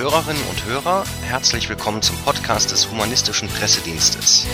Hörerinnen und Hörer, herzlich willkommen zum Podcast des Humanistischen Pressedienstes.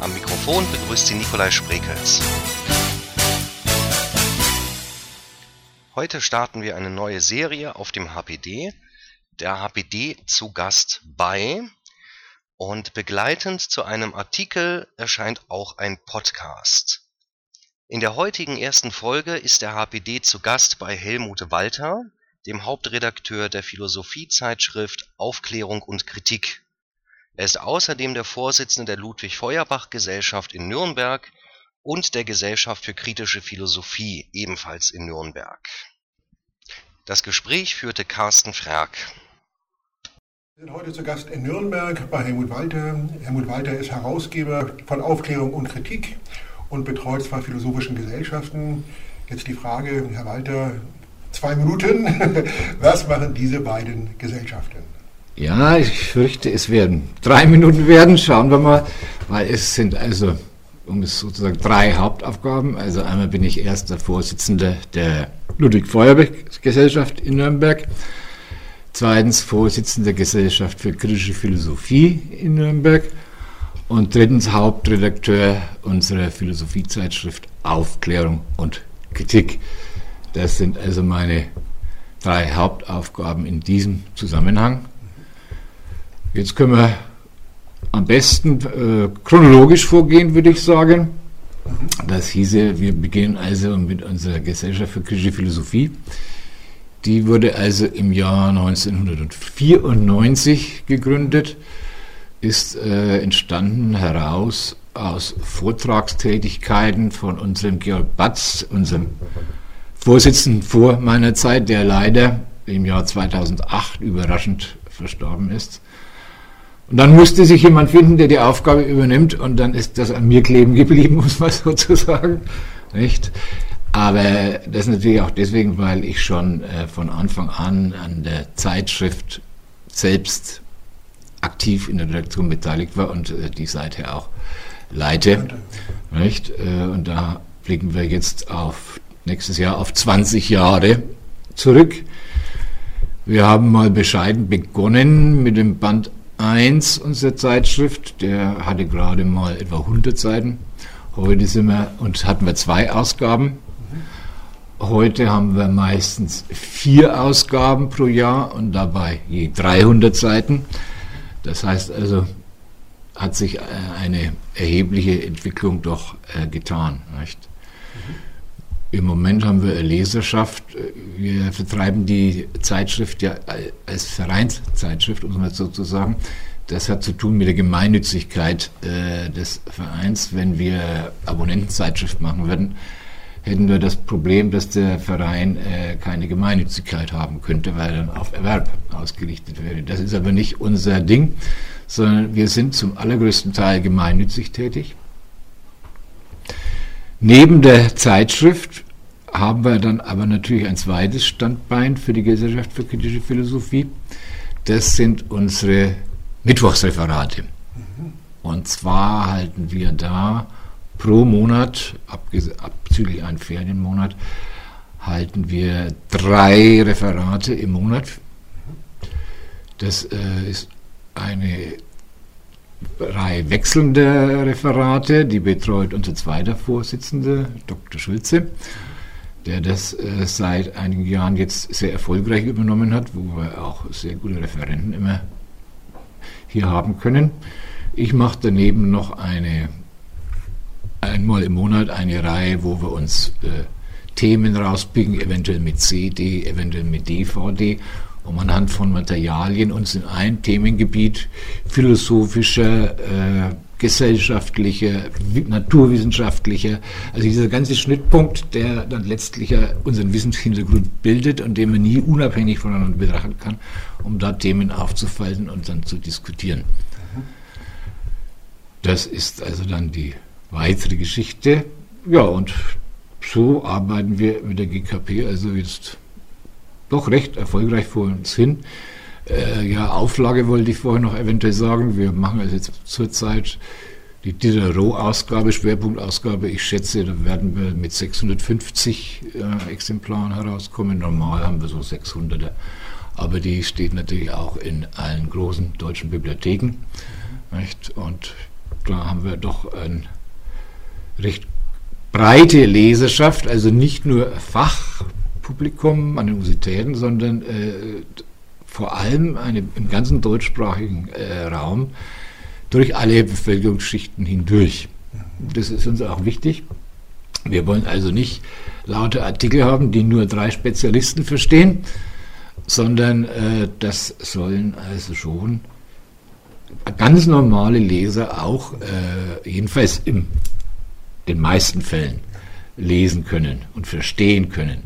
Am Mikrofon begrüßt Sie Nikolai Sprekels. Heute starten wir eine neue Serie auf dem HPD, der HPD zu Gast bei und begleitend zu einem Artikel erscheint auch ein Podcast. In der heutigen ersten Folge ist der HPD zu Gast bei Helmut Walter, dem Hauptredakteur der Philosophiezeitschrift Aufklärung und Kritik. Er ist außerdem der Vorsitzende der Ludwig-Feuerbach-Gesellschaft in Nürnberg und der Gesellschaft für kritische Philosophie, ebenfalls in Nürnberg. Das Gespräch führte Carsten Frerk. Wir sind heute zu Gast in Nürnberg bei Helmut Walter. Helmut Walter ist Herausgeber von Aufklärung und Kritik und betreut zwei philosophischen Gesellschaften. Jetzt die Frage, Herr Walter, zwei Minuten. Was machen diese beiden Gesellschaften? Ja, ich fürchte, es werden drei Minuten werden. Schauen wir mal, weil es sind also um es sozusagen drei Hauptaufgaben. Also einmal bin ich erster Vorsitzender der Ludwig Feuerbeck Gesellschaft in Nürnberg. Zweitens Vorsitzender der Gesellschaft für kritische Philosophie in Nürnberg und drittens Hauptredakteur unserer Philosophiezeitschrift Aufklärung und Kritik. Das sind also meine drei Hauptaufgaben in diesem Zusammenhang. Jetzt können wir am besten äh, chronologisch vorgehen, würde ich sagen. Das hieße, wir beginnen also mit unserer Gesellschaft für kritische Philosophie. Die wurde also im Jahr 1994 gegründet ist äh, entstanden heraus aus Vortragstätigkeiten von unserem Georg Batz, unserem Vorsitzenden vor meiner Zeit, der leider im Jahr 2008 überraschend verstorben ist. Und dann musste sich jemand finden, der die Aufgabe übernimmt und dann ist das an mir kleben geblieben, muss man sozusagen. Nicht? Aber das ist natürlich auch deswegen, weil ich schon äh, von Anfang an an der Zeitschrift selbst aktiv in der Redaktion beteiligt war und äh, die seither auch leite. Nicht? Äh, und da blicken wir jetzt auf nächstes Jahr auf 20 Jahre zurück. Wir haben mal bescheiden begonnen mit dem Band 1 unserer Zeitschrift. Der hatte gerade mal etwa 100 Seiten. Heute sind wir und hatten wir zwei Ausgaben. Heute haben wir meistens vier Ausgaben pro Jahr und dabei je 300 Seiten. Das heißt also, hat sich äh, eine erhebliche Entwicklung doch äh, getan. Nicht? Mhm. Im Moment haben wir Leserschaft. Wir vertreiben die Zeitschrift ja als Vereinszeitschrift, um es so zu sagen. Das hat zu tun mit der Gemeinnützigkeit äh, des Vereins. Wenn wir Abonnentenzeitschrift machen würden, hätten wir das Problem, dass der Verein äh, keine Gemeinnützigkeit haben könnte, weil er dann auf Erwerb ausgerichtet wäre. Das ist aber nicht unser Ding, sondern wir sind zum allergrößten Teil gemeinnützig tätig. Neben der Zeitschrift haben wir dann aber natürlich ein zweites Standbein für die Gesellschaft für kritische Philosophie. Das sind unsere Mittwochsreferate. Mhm. Und zwar halten wir da pro Monat, abzüglich einen Ferienmonat, halten wir drei Referate im Monat. Das äh, ist eine Reihe wechselnder Referate, die betreut unser zweiter Vorsitzender, Dr. Schulze, der das äh, seit einigen Jahren jetzt sehr erfolgreich übernommen hat, wo wir auch sehr gute Referenten immer hier haben können. Ich mache daneben noch eine einmal im Monat eine Reihe, wo wir uns äh, Themen rauspicken, eventuell mit CD, eventuell mit DVD, um anhand von Materialien uns in ein Themengebiet philosophischer, äh, gesellschaftlicher, naturwissenschaftlicher, also dieser ganze Schnittpunkt, der dann letztlich unseren Wissenshintergrund bildet und den man nie unabhängig voneinander betrachten kann, um da Themen aufzufalten und dann zu diskutieren. Das ist also dann die weitere Geschichte. Ja, und so arbeiten wir mit der GKP also jetzt doch recht erfolgreich vor uns hin. Äh, ja, Auflage wollte ich vorher noch eventuell sagen. Wir machen also jetzt zurzeit die Diderot-Ausgabe, Schwerpunktausgabe, ich schätze, da werden wir mit 650 äh, Exemplaren herauskommen. Normal haben wir so 600er. Aber die steht natürlich auch in allen großen deutschen Bibliotheken. Nicht? Und da haben wir doch ein recht breite Leserschaft, also nicht nur Fachpublikum an den Universitäten, sondern äh, vor allem eine, im ganzen deutschsprachigen äh, Raum durch alle Bevölkerungsschichten hindurch. Das ist uns auch wichtig. Wir wollen also nicht laute Artikel haben, die nur drei Spezialisten verstehen, sondern äh, das sollen also schon ganz normale Leser auch, äh, jedenfalls in den meisten Fällen, lesen können und verstehen können.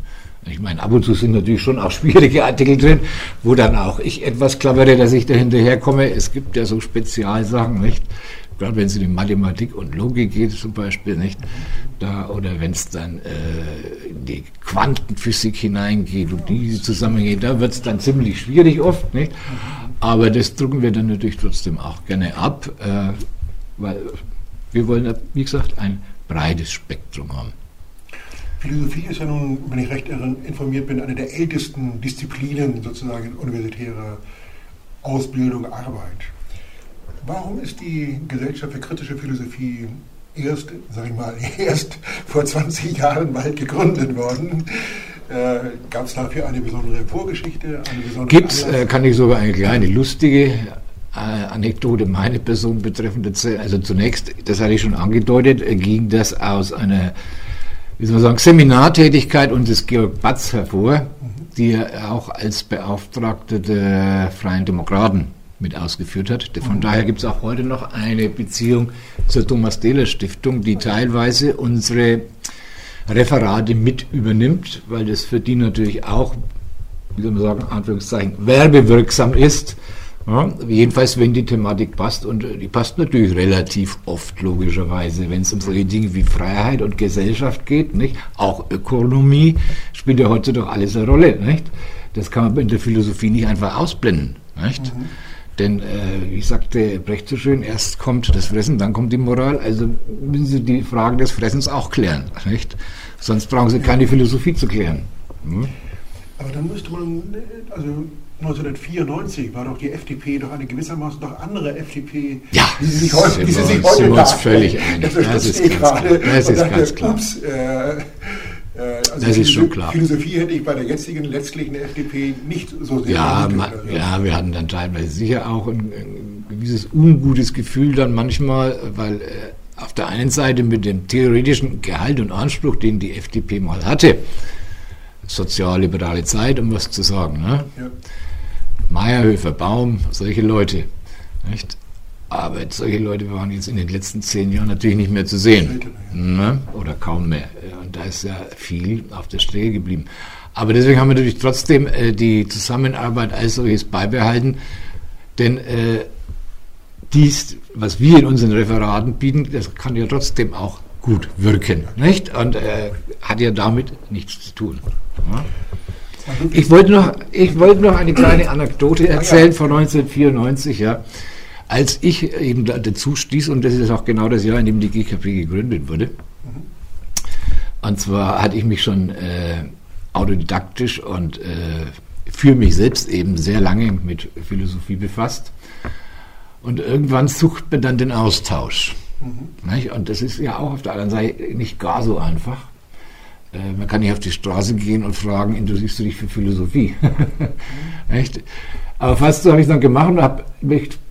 Ich meine, ab und zu sind natürlich schon auch schwierige Artikel drin, wo dann auch ich etwas klappere, dass ich da hinterherkomme. Es gibt ja so Spezialsachen, nicht? Gerade wenn es in die Mathematik und Logik geht zum Beispiel, nicht? Da, oder wenn es dann äh, in die Quantenphysik hineingeht und diese Zusammenhänge, da wird es dann ziemlich schwierig oft, nicht? Aber das drucken wir dann natürlich trotzdem auch gerne ab, äh, weil wir wollen, wie gesagt, ein breites Spektrum haben. Philosophie ist ja nun, wenn ich recht informiert bin, eine der ältesten Disziplinen sozusagen universitärer Ausbildung, Arbeit. Warum ist die Gesellschaft für kritische Philosophie erst, sag ich mal, erst vor 20 Jahren bald gegründet worden? Äh, Gab es dafür eine besondere Vorgeschichte? Gibt es, äh, kann ich sogar eine kleine lustige äh, Anekdote meine Person betreffend erzählen. Also zunächst, das hatte ich schon angedeutet, äh, ging das aus einer wie soll man sagen, Seminartätigkeit unseres Georg Batz hervor, die er auch als Beauftragter der Freien Demokraten mit ausgeführt hat. Von mhm. daher gibt es auch heute noch eine Beziehung zur Thomas Dehler Stiftung, die teilweise unsere Referate mit übernimmt, weil das für die natürlich auch, wie soll man sagen, Anführungszeichen, werbewirksam ist ja, jedenfalls, wenn die Thematik passt, und äh, die passt natürlich relativ oft, logischerweise, wenn es um solche Dinge wie Freiheit und Gesellschaft geht, nicht? Auch Ökonomie spielt ja heute doch alles eine Rolle, nicht? Das kann man in der Philosophie nicht einfach ausblenden, nicht? Mhm. Denn, äh, wie sagte Brecht so schön, erst kommt das Fressen, dann kommt die Moral. Also müssen Sie die Frage des Fressens auch klären, nicht? Sonst brauchen Sie keine Philosophie zu klären. Hm? Aber dann müsste man, also 1994 war doch die FDP doch eine gewissermaßen doch andere FDP, ja, wie sie sich heute, wie sie sich heute sind uns völlig einig. Das, das, ist, ganz klar. Das ist ganz klar. Ups, äh, äh, also das ist schon klar. Philosophie hätte ich bei der jetzigen letztlichen FDP nicht so sehr. Ja, ma, ja, wir hatten dann teilweise sicher auch ein, ein gewisses ungutes Gefühl dann manchmal, weil äh, auf der einen Seite mit dem theoretischen Gehalt und Anspruch, den die FDP mal hatte, sozialliberale Zeit, um was zu sagen. Ne? Ja. Meyerhöfer, Baum, solche Leute. Nicht? Aber solche Leute waren jetzt in den letzten zehn Jahren natürlich nicht mehr zu sehen. Ne? Oder kaum mehr. Und da ist ja viel auf der Strecke geblieben. Aber deswegen haben wir natürlich trotzdem äh, die Zusammenarbeit als solches beibehalten. Denn äh, dies, was wir in unseren Referaten bieten, das kann ja trotzdem auch gut wirken. Nicht? Und äh, hat ja damit nichts zu tun. Ja? Ich wollte noch, ich wollte noch eine kleine Anekdote erzählen von 1994, ja. Als ich eben dazu stieß, und das ist auch genau das Jahr, in dem die GKP gegründet wurde. Und zwar hatte ich mich schon äh, autodidaktisch und äh, für mich selbst eben sehr lange mit Philosophie befasst. Und irgendwann sucht man dann den Austausch. Mhm. Und das ist ja auch auf der anderen Seite nicht gar so einfach. Äh, man kann nicht auf die Straße gehen und fragen, interessierst du dich für Philosophie? Echt? Aber fast so habe ich es dann gemacht und habe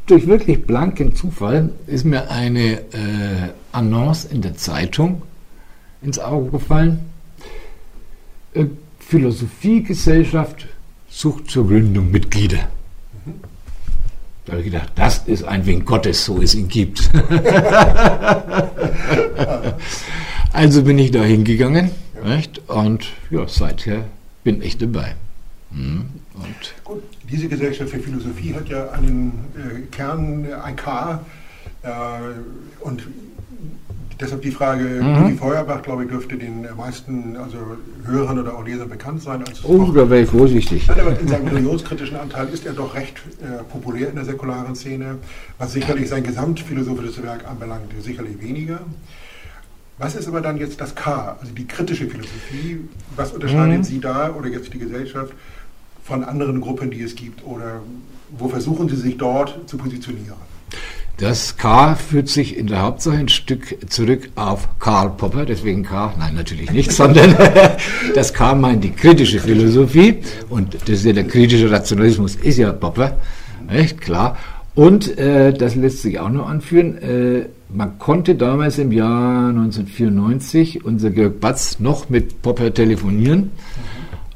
durch wirklich blanken Zufall ist mir eine äh, Annonce in der Zeitung ins Auge gefallen. Äh, Philosophiegesellschaft sucht zur Gründung Mitglieder. Da habe ich gedacht, das ist ein Wink Gottes, so es ihn gibt. also bin ich da hingegangen Recht? Und ja, seither bin ich dabei. Hm. Und Gut, diese Gesellschaft für Philosophie hat ja einen äh, Kern, ein K, äh, und Deshalb die Frage, mhm. die Feuerbach, glaube ich, dürfte den meisten also Hörern oder auch Lesern bekannt sein. Als oh, da wäre ich vorsichtig. Nein, aber in seinem religionskritischen Anteil ist er doch recht äh, populär in der säkularen Szene, was sicherlich sein gesamtphilosophisches Werk anbelangt, sicherlich weniger. Was ist aber dann jetzt das K, also die kritische Philosophie? Was unterscheidet mhm. Sie da oder jetzt die Gesellschaft von anderen Gruppen, die es gibt? Oder wo versuchen Sie sich dort zu positionieren? Das K führt sich in der Hauptsache ein Stück zurück auf Karl Popper, deswegen K, nein, natürlich nicht, sondern das K meint die kritische Philosophie und das ist ja der kritische Rationalismus, ist ja Popper, echt klar. Und äh, das lässt sich auch noch anführen, äh, man konnte damals im Jahr 1994 unser Georg Batz noch mit Popper telefonieren.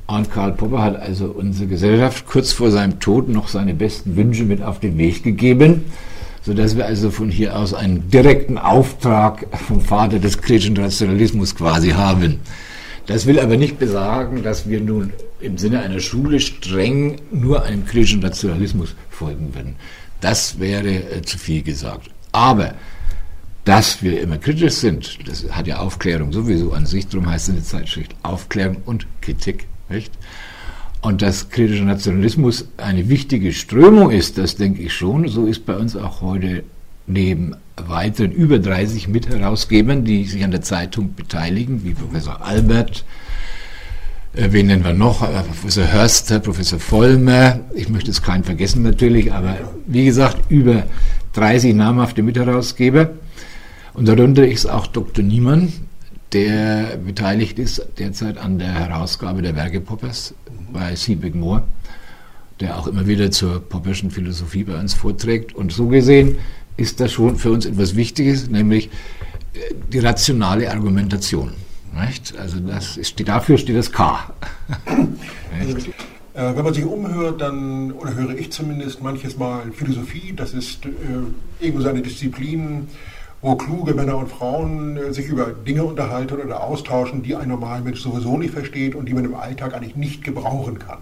Und Karl Popper hat also unsere Gesellschaft kurz vor seinem Tod noch seine besten Wünsche mit auf den Weg gegeben sodass wir also von hier aus einen direkten Auftrag vom Vater des kritischen Rationalismus quasi haben. Das will aber nicht besagen, dass wir nun im Sinne einer Schule streng nur einem kritischen Rationalismus folgen werden. Das wäre äh, zu viel gesagt. Aber dass wir immer kritisch sind, das hat ja Aufklärung sowieso an sich, darum heißt es eine Zeitschrift Aufklärung und Kritik, nicht? Und dass kritischer Nationalismus eine wichtige Strömung ist, das denke ich schon. So ist bei uns auch heute neben weiteren über 30 Mitherausgebern, die sich an der Zeitung beteiligen, wie Professor Albert, wen nennen wir noch, äh, Professor Hörster, Professor Vollmer, ich möchte es keinen vergessen natürlich, aber wie gesagt, über 30 namhafte Mitherausgeber. Und darunter ist auch Dr. Niemann, der beteiligt ist derzeit an der Herausgabe der Werke Poppers bei Siebeck Moore, der auch immer wieder zur Popperschen Philosophie bei uns vorträgt. Und so gesehen ist das schon für uns etwas Wichtiges, nämlich äh, die rationale Argumentation. Nicht? Also das ist, dafür steht das K. Äh, wenn man sich umhört, dann, oder höre ich zumindest manches Mal Philosophie, das ist äh, irgendwo seine Disziplin, wo kluge Männer und Frauen äh, sich über Dinge unterhalten oder austauschen, die ein normaler Mensch sowieso nicht versteht und die man im Alltag eigentlich nicht gebrauchen kann.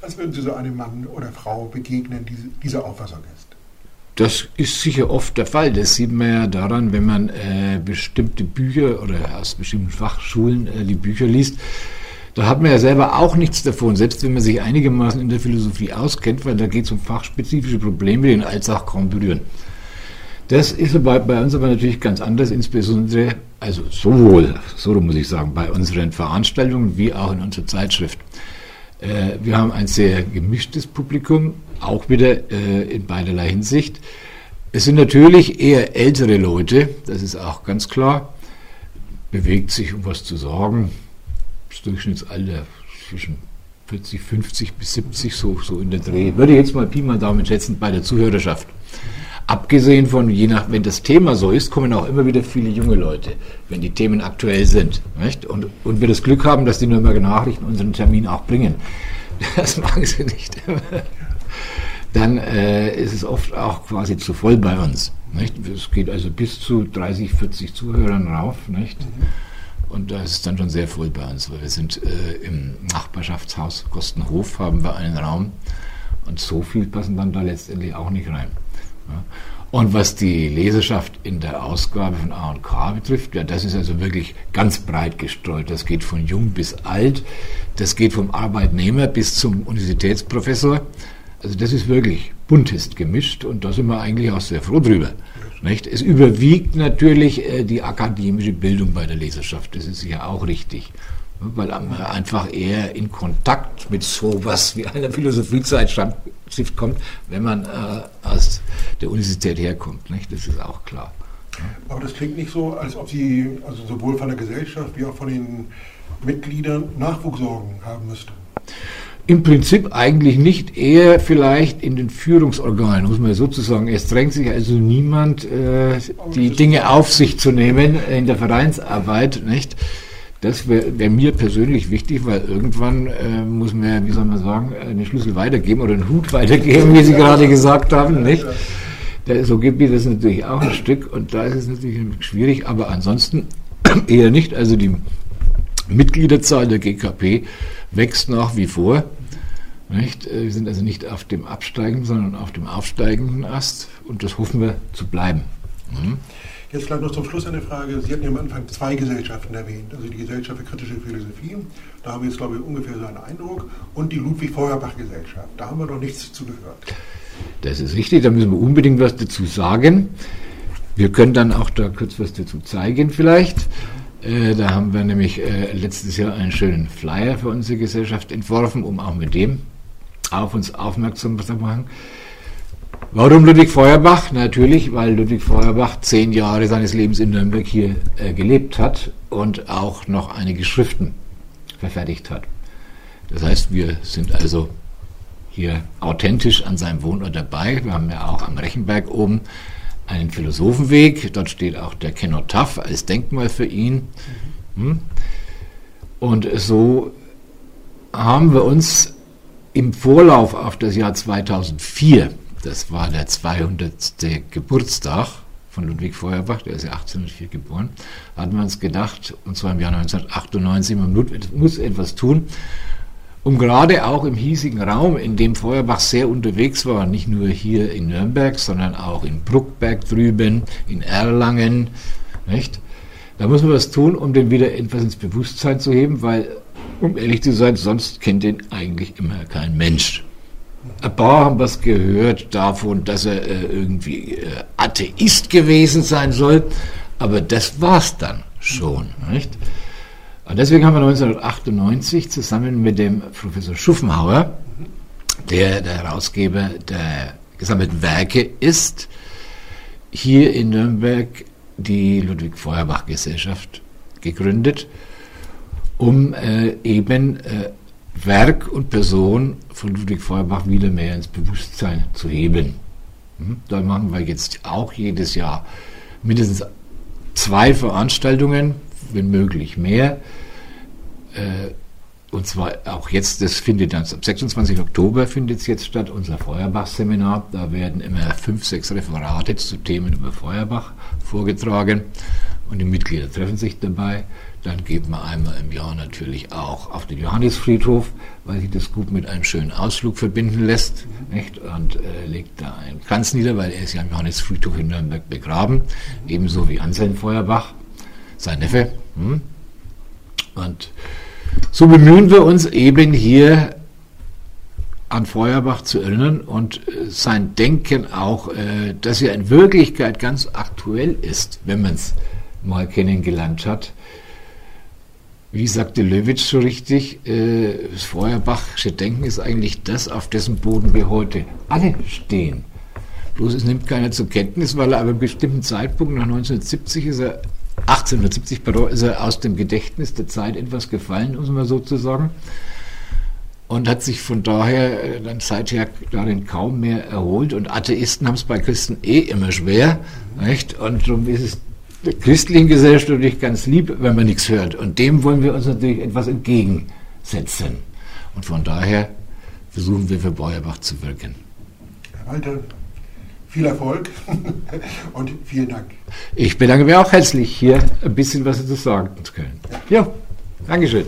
Was würden Sie so einem Mann oder Frau begegnen, die dieser Auffassung ist? Das ist sicher oft der Fall. Das sieht man ja daran, wenn man äh, bestimmte Bücher oder aus bestimmten Fachschulen äh, die Bücher liest. Da hat man ja selber auch nichts davon, selbst wenn man sich einigermaßen in der Philosophie auskennt, weil da geht es um fachspezifische Probleme, die den Alltag kaum berühren. Das ist bei, bei uns aber natürlich ganz anders, insbesondere, also sowohl, so muss ich sagen, bei unseren Veranstaltungen wie auch in unserer Zeitschrift. Äh, wir haben ein sehr gemischtes Publikum, auch wieder äh, in beiderlei Hinsicht. Es sind natürlich eher ältere Leute, das ist auch ganz klar. Bewegt sich, um was zu sagen, das Durchschnittsalter zwischen 40, 50 bis 70, so, so in der Dreh. Würde jetzt mal Pi mal Daumen schätzen bei der Zuhörerschaft. Abgesehen von, je nach, wenn das Thema so ist, kommen auch immer wieder viele junge Leute, wenn die Themen aktuell sind. Nicht? Und, und wir das Glück haben, dass die Nürnberger Nachrichten unseren Termin auch bringen. Das machen sie nicht. Dann äh, ist es oft auch quasi zu voll bei uns. Nicht? Es geht also bis zu 30, 40 Zuhörern rauf. Nicht? Und da ist es dann schon sehr voll bei uns, weil wir sind äh, im Nachbarschaftshaus Kostenhof, haben wir einen Raum. Und so viel passen dann da letztendlich auch nicht rein. Und was die Leserschaft in der Ausgabe von A und K betrifft, ja, das ist also wirklich ganz breit gestreut. Das geht von jung bis alt, das geht vom Arbeitnehmer bis zum Universitätsprofessor. Also das ist wirklich buntest gemischt und da sind wir eigentlich auch sehr froh drüber. Nicht? Es überwiegt natürlich äh, die akademische Bildung bei der Leserschaft, das ist sicher auch richtig weil man einfach eher in Kontakt mit sowas wie einer Philosophiezeitschrift kommt, wenn man äh, aus der Universität herkommt. Nicht? Das ist auch klar. Aber das klingt nicht so, als ob Sie also sowohl von der Gesellschaft wie auch von den Mitgliedern Nachwuchssorgen haben müssten. Im Prinzip eigentlich nicht, eher vielleicht in den Führungsorganen, muss man sozusagen. Es drängt sich also niemand, äh, die Dinge auf sich zu nehmen in der Vereinsarbeit, nicht? Das wäre wär mir persönlich wichtig, weil irgendwann äh, muss man ja, wie soll man sagen, einen Schlüssel weitergeben oder einen Hut weitergeben, wie Sie gerade gesagt haben, nicht? Da, so gibt es natürlich auch ein Stück und da ist es natürlich schwierig, aber ansonsten eher nicht. Also die Mitgliederzahl der GKP wächst nach wie vor. Nicht? Äh, wir sind also nicht auf dem absteigenden, sondern auf dem aufsteigenden Ast und das hoffen wir zu bleiben. Mhm. Jetzt vielleicht noch zum Schluss eine Frage. Sie hatten ja am Anfang zwei Gesellschaften erwähnt, also die Gesellschaft für kritische Philosophie, da haben wir jetzt, glaube ich, ungefähr so einen Eindruck, und die Ludwig-Feuerbach-Gesellschaft, da haben wir noch nichts zugehört. Das ist richtig, da müssen wir unbedingt was dazu sagen. Wir können dann auch da kurz was dazu zeigen vielleicht. Äh, da haben wir nämlich äh, letztes Jahr einen schönen Flyer für unsere Gesellschaft entworfen, um auch mit dem auf uns aufmerksam zu machen. Warum Ludwig Feuerbach? Natürlich, weil Ludwig Feuerbach zehn Jahre seines Lebens in Nürnberg hier äh, gelebt hat und auch noch einige Schriften verfertigt hat. Das heißt, wir sind also hier authentisch an seinem Wohnort dabei. Wir haben ja auch am Rechenberg oben einen Philosophenweg. Dort steht auch der Kenotaph als Denkmal für ihn. Mhm. Und so haben wir uns im Vorlauf auf das Jahr 2004 das war der 200. Geburtstag von Ludwig Feuerbach, der ist ja 1804 geboren, hatten wir uns gedacht, und zwar im Jahr 1998, man muss etwas tun, um gerade auch im hiesigen Raum, in dem Feuerbach sehr unterwegs war, nicht nur hier in Nürnberg, sondern auch in Bruckberg drüben, in Erlangen, nicht? Da muss man was tun, um den wieder etwas ins Bewusstsein zu heben, weil, um ehrlich zu sein, sonst kennt den eigentlich immer kein Mensch. Ein paar haben was gehört davon, dass er äh, irgendwie äh, Atheist gewesen sein soll, aber das war's dann schon. Nicht? Und deswegen haben wir 1998 zusammen mit dem Professor Schuffenhauer, der der Herausgeber der gesammelten Werke ist, hier in Nürnberg die Ludwig Feuerbach Gesellschaft gegründet, um äh, eben äh, Werk und Person von Ludwig Feuerbach wieder mehr ins Bewusstsein zu heben. Hm? Da machen wir jetzt auch jedes Jahr mindestens zwei Veranstaltungen, wenn möglich mehr. Äh, und zwar auch jetzt, das findet dann am 26. Oktober findet es jetzt statt, unser Feuerbach-Seminar. Da werden immer fünf, sechs Referate zu Themen über Feuerbach vorgetragen und die Mitglieder treffen sich dabei. Dann geht man einmal im Jahr natürlich auch auf den Johannisfriedhof, weil sich das gut mit einem schönen Ausflug verbinden lässt. Nicht? Und äh, legt da einen Kranz nieder, weil er ist ja im Johannisfriedhof in Nürnberg begraben, ebenso wie Anselm Feuerbach, sein Neffe. Hm? Und so bemühen wir uns eben hier an Feuerbach zu erinnern und äh, sein Denken auch, äh, dass er in Wirklichkeit ganz aktuell ist, wenn man es mal kennengelernt hat wie sagte Löwitsch so richtig, äh, das Feuerbachsche Denken ist eigentlich das, auf dessen Boden wir heute alle stehen. Bloß es nimmt keiner zur Kenntnis, weil er aber einem bestimmten Zeitpunkt, nach 1970 ist er, 1870, ist er aus dem Gedächtnis der Zeit etwas gefallen, muss man sozusagen. Und hat sich von daher äh, dann seither darin kaum mehr erholt. Und Atheisten haben es bei Christen eh immer schwer. Nicht? Und darum ist es der christlichen Gesellschaft natürlich ganz lieb, wenn man nichts hört. Und dem wollen wir uns natürlich etwas entgegensetzen. Und von daher versuchen wir für Beuerbach zu wirken. Herr Walter, viel Erfolg und vielen Dank. Ich bedanke mich auch herzlich, hier ein bisschen was zu sagen zu können. Ja, Dankeschön.